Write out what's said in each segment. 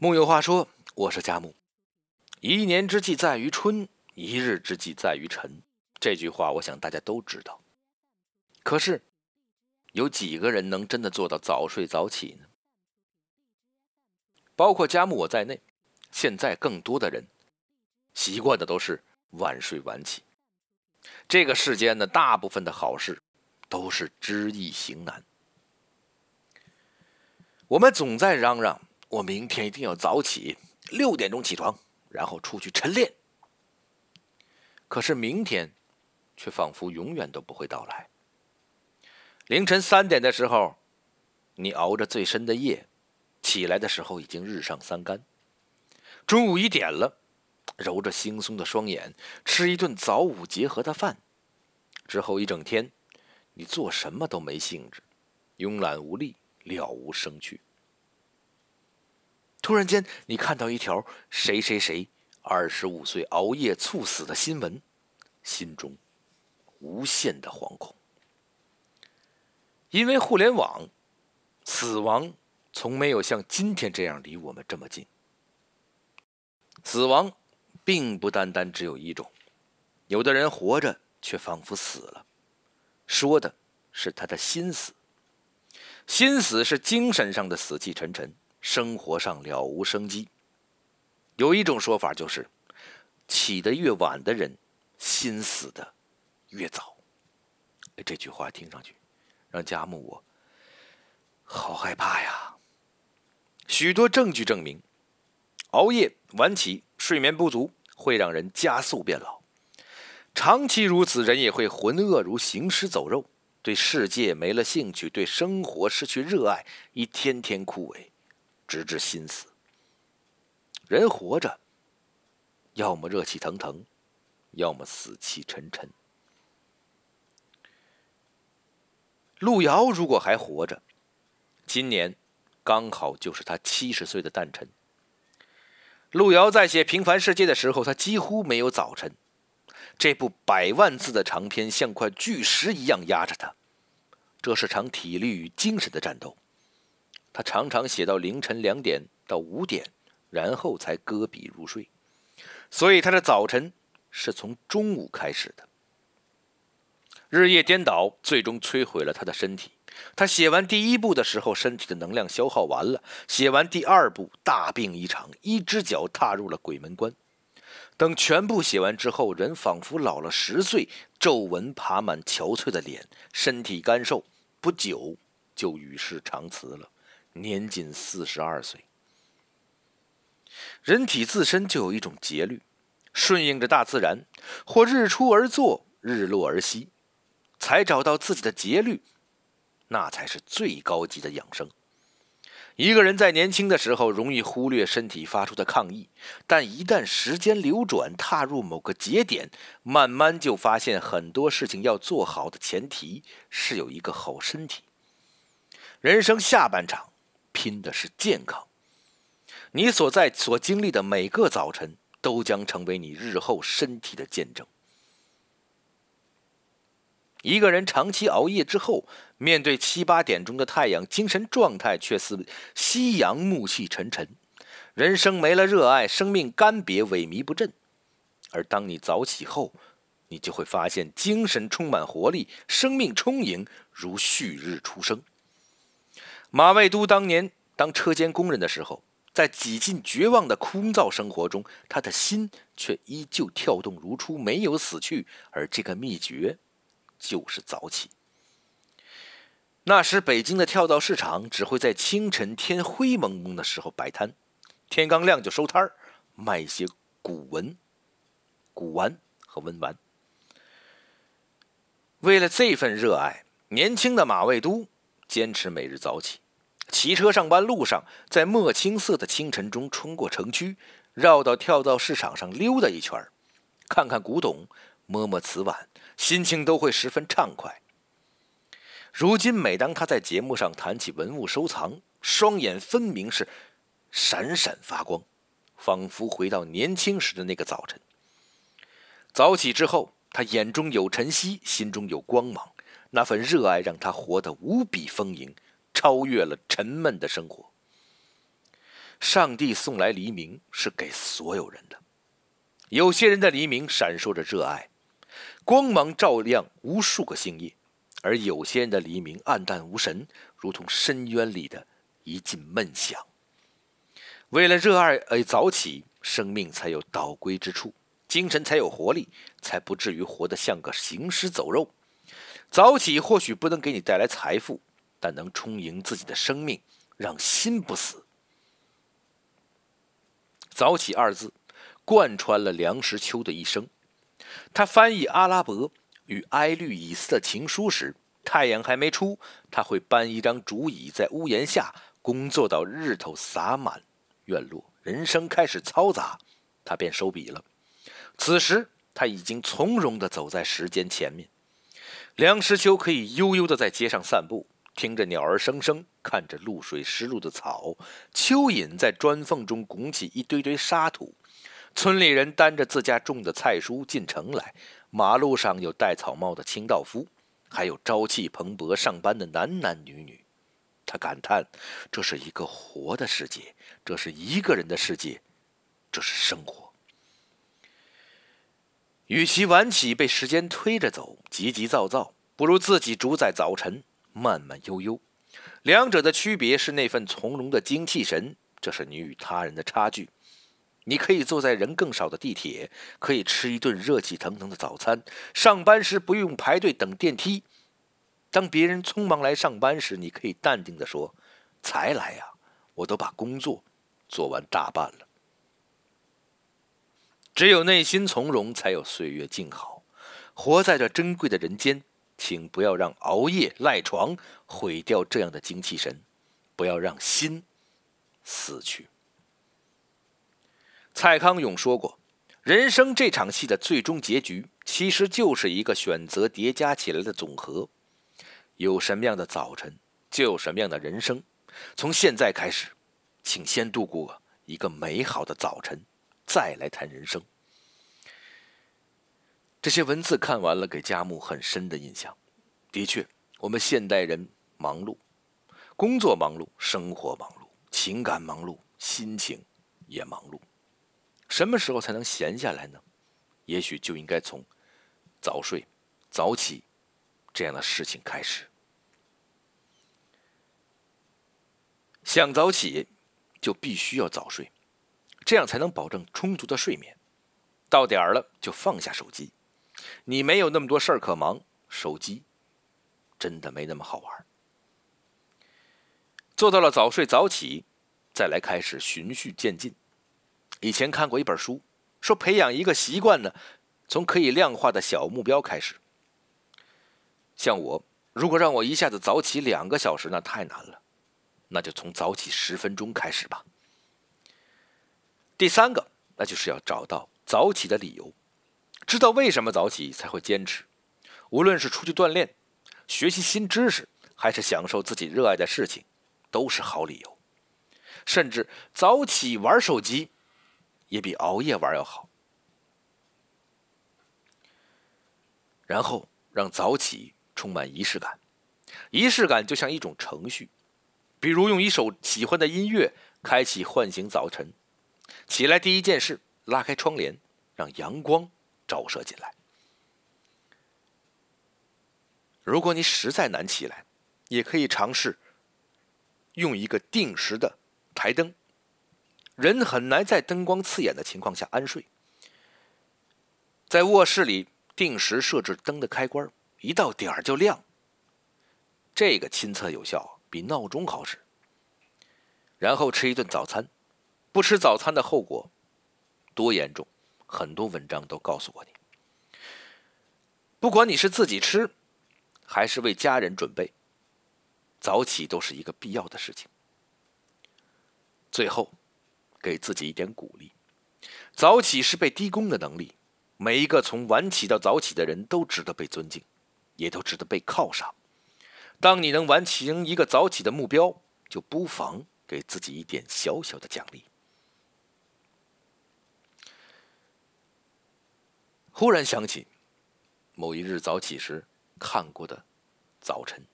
木有话说，我是佳木。一年之计在于春，一日之计在于晨。这句话，我想大家都知道。可是，有几个人能真的做到早睡早起呢？包括佳木我在内，现在更多的人习惯的都是晚睡晚起。这个世间呢，大部分的好事都是知易行难。我们总在嚷嚷。我明天一定要早起，六点钟起床，然后出去晨练。可是明天，却仿佛永远都不会到来。凌晨三点的时候，你熬着最深的夜，起来的时候已经日上三竿。中午一点了，揉着惺忪的双眼，吃一顿早午结合的饭，之后一整天，你做什么都没兴致，慵懒无力，了无生趣。突然间，你看到一条谁谁谁二十五岁熬夜猝死的新闻，心中无限的惶恐。因为互联网，死亡从没有像今天这样离我们这么近。死亡并不单单只有一种，有的人活着却仿佛死了，说的是他的心死。心死是精神上的死气沉沉。生活上了无生机。有一种说法就是，起得越晚的人，心死的越早。这句话听上去，让佳木我好害怕呀。许多证据证明，熬夜、晚起、睡眠不足会让人加速变老。长期如此，人也会浑噩如行尸走肉，对世界没了兴趣，对生活失去热爱，一天天枯萎。直至心死。人活着，要么热气腾腾，要么死气沉沉。路遥如果还活着，今年刚好就是他七十岁的诞辰。路遥在写《平凡世界》的时候，他几乎没有早晨。这部百万字的长篇像块巨石一样压着他，这是场体力与精神的战斗。他常常写到凌晨两点到五点，然后才搁笔入睡，所以他的早晨是从中午开始的。日夜颠倒，最终摧毁了他的身体。他写完第一部的时候，身体的能量消耗完了；写完第二部，大病一场，一只脚踏入了鬼门关。等全部写完之后，人仿佛老了十岁，皱纹爬满憔悴的脸，身体干瘦，不久就与世长辞了。年仅四十二岁，人体自身就有一种节律，顺应着大自然，或日出而作，日落而息，才找到自己的节律，那才是最高级的养生。一个人在年轻的时候容易忽略身体发出的抗议，但一旦时间流转，踏入某个节点，慢慢就发现很多事情要做好的前提是有一个好身体。人生下半场。拼的是健康。你所在所经历的每个早晨，都将成为你日后身体的见证。一个人长期熬夜之后，面对七八点钟的太阳，精神状态却似夕阳暮气沉沉，人生没了热爱，生命干瘪萎靡不振。而当你早起后，你就会发现精神充满活力，生命充盈，如旭日初升。马未都当年当车间工人的时候，在几近绝望的空燥生活中，他的心却依旧跳动如初，没有死去。而这个秘诀，就是早起。那时，北京的跳蚤市场只会在清晨天灰蒙蒙的时候摆摊，天刚亮就收摊儿，卖些古文、古玩和文玩。为了这份热爱，年轻的马未都。坚持每日早起，骑车上班路上，在墨青色的清晨中冲过城区，绕到跳蚤市场上溜达一圈看看古董，摸摸瓷碗，心情都会十分畅快。如今，每当他在节目上谈起文物收藏，双眼分明是闪闪发光，仿佛回到年轻时的那个早晨。早起之后，他眼中有晨曦，心中有光芒。那份热爱让他活得无比丰盈，超越了沉闷的生活。上帝送来黎明是给所有人的。有些人的黎明闪烁着热爱，光芒照亮无数个星夜；而有些人的黎明暗淡无神，如同深渊里的一进闷响。为了热爱而早起，生命才有倒归之处，精神才有活力，才不至于活得像个行尸走肉。早起或许不能给你带来财富，但能充盈自己的生命，让心不死。早起二字。贯穿了梁实秋的一生。他翻译阿拉伯与埃律以斯的情书时，太阳还没出，他会搬一张竹椅在屋檐下工作到日头洒满院落，人生开始嘈杂，他便收笔了。此时他已经从容地走在时间前面。梁实秋可以悠悠地在街上散步，听着鸟儿声声，看着露水湿漉的草，蚯蚓在砖缝中拱起一堆堆沙土。村里人担着自家种的菜蔬进城来，马路上有戴草帽的清道夫，还有朝气蓬勃上班的男男女女。他感叹：这是一个活的世界，这是一个人的世界，这是生活。与其晚起被时间推着走，急急躁躁，不如自己主宰早晨，慢慢悠悠。两者的区别是那份从容的精气神，这是你与他人的差距。你可以坐在人更少的地铁，可以吃一顿热气腾腾的早餐，上班时不用排队等电梯。当别人匆忙来上班时，你可以淡定地说：“才来呀，我都把工作做完大半了。”只有内心从容，才有岁月静好。活在这珍贵的人间，请不要让熬夜赖床毁掉这样的精气神，不要让心死去。蔡康永说过：“人生这场戏的最终结局，其实就是一个选择叠加起来的总和。有什么样的早晨，就有什么样的人生。从现在开始，请先度过一个美好的早晨，再来谈人生。”这些文字看完了，给佳木很深的印象。的确，我们现代人忙碌，工作忙碌，生活忙碌，情感忙碌，心情也忙碌。什么时候才能闲下来呢？也许就应该从早睡、早起这样的事情开始。想早起，就必须要早睡，这样才能保证充足的睡眠。到点儿了就放下手机，你没有那么多事儿可忙，手机真的没那么好玩。做到了早睡早起，再来开始循序渐进。以前看过一本书，说培养一个习惯呢，从可以量化的小目标开始。像我，如果让我一下子早起两个小时，那太难了，那就从早起十分钟开始吧。第三个，那就是要找到早起的理由，知道为什么早起才会坚持。无论是出去锻炼、学习新知识，还是享受自己热爱的事情，都是好理由。甚至早起玩手机。也比熬夜玩要好。然后让早起充满仪式感，仪式感就像一种程序，比如用一首喜欢的音乐开启唤醒早晨。起来第一件事，拉开窗帘，让阳光照射进来。如果你实在难起来，也可以尝试用一个定时的台灯。人很难在灯光刺眼的情况下安睡，在卧室里定时设置灯的开关，一到点儿就亮。这个亲测有效，比闹钟好使。然后吃一顿早餐，不吃早餐的后果多严重，很多文章都告诉过你。不管你是自己吃，还是为家人准备，早起都是一个必要的事情。最后。给自己一点鼓励。早起是被低估的能力，每一个从晚起到早起的人都值得被尊敬，也都值得被犒赏。当你能完成一个早起的目标，就不妨给自己一点小小的奖励。忽然想起某一日早起时看过的早晨，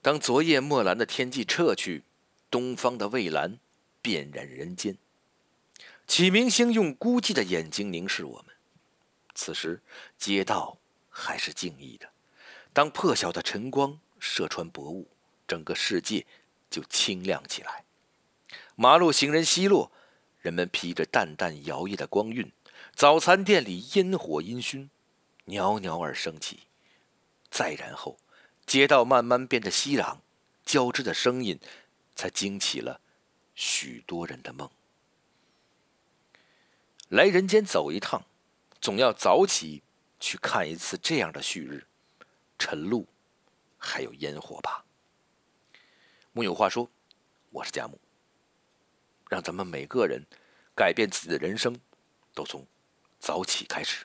当昨夜墨蓝的天际撤去。东方的蔚蓝遍染人间。启明星用孤寂的眼睛凝视我们。此时，街道还是静谧的。当破晓的晨光射穿薄雾，整个世界就清亮起来。马路行人稀落，人们披着淡淡摇曳的光晕。早餐店里烟火阴熏，袅袅而升起。再然后，街道慢慢变得熙攘，交织的声音才惊起了许多人的梦。来人间走一趟，总要早起去看一次这样的旭日、晨露，还有烟火吧。木有话说，我是佳木。让咱们每个人改变自己的人生，都从早起开始。